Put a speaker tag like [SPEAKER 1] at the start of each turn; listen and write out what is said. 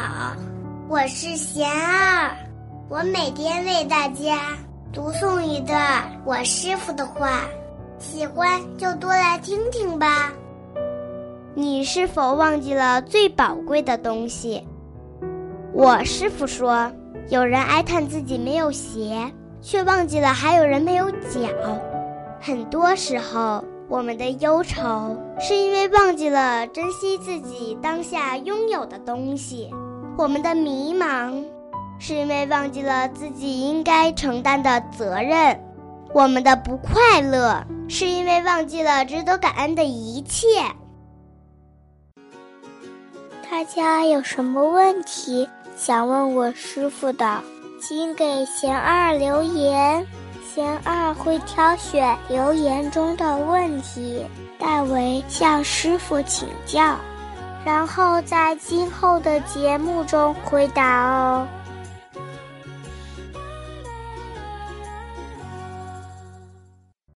[SPEAKER 1] 好，我是贤儿，我每天为大家读诵一段我师傅的话，喜欢就多来听听吧。
[SPEAKER 2] 你是否忘记了最宝贵的东西？我师傅说，有人哀叹自己没有鞋，却忘记了还有人没有脚。很多时候，我们的忧愁是因为忘记了珍惜自己当下拥有的东西；我们的迷茫是因为忘记了自己应该承担的责任；我们的不快乐是因为忘记了值得感恩的一切。
[SPEAKER 3] 大家有什么问题想问我师傅的，请给贤二留言。贤二会挑选留言中的问题，代为向师傅请教，然后在今后的节目中回答哦。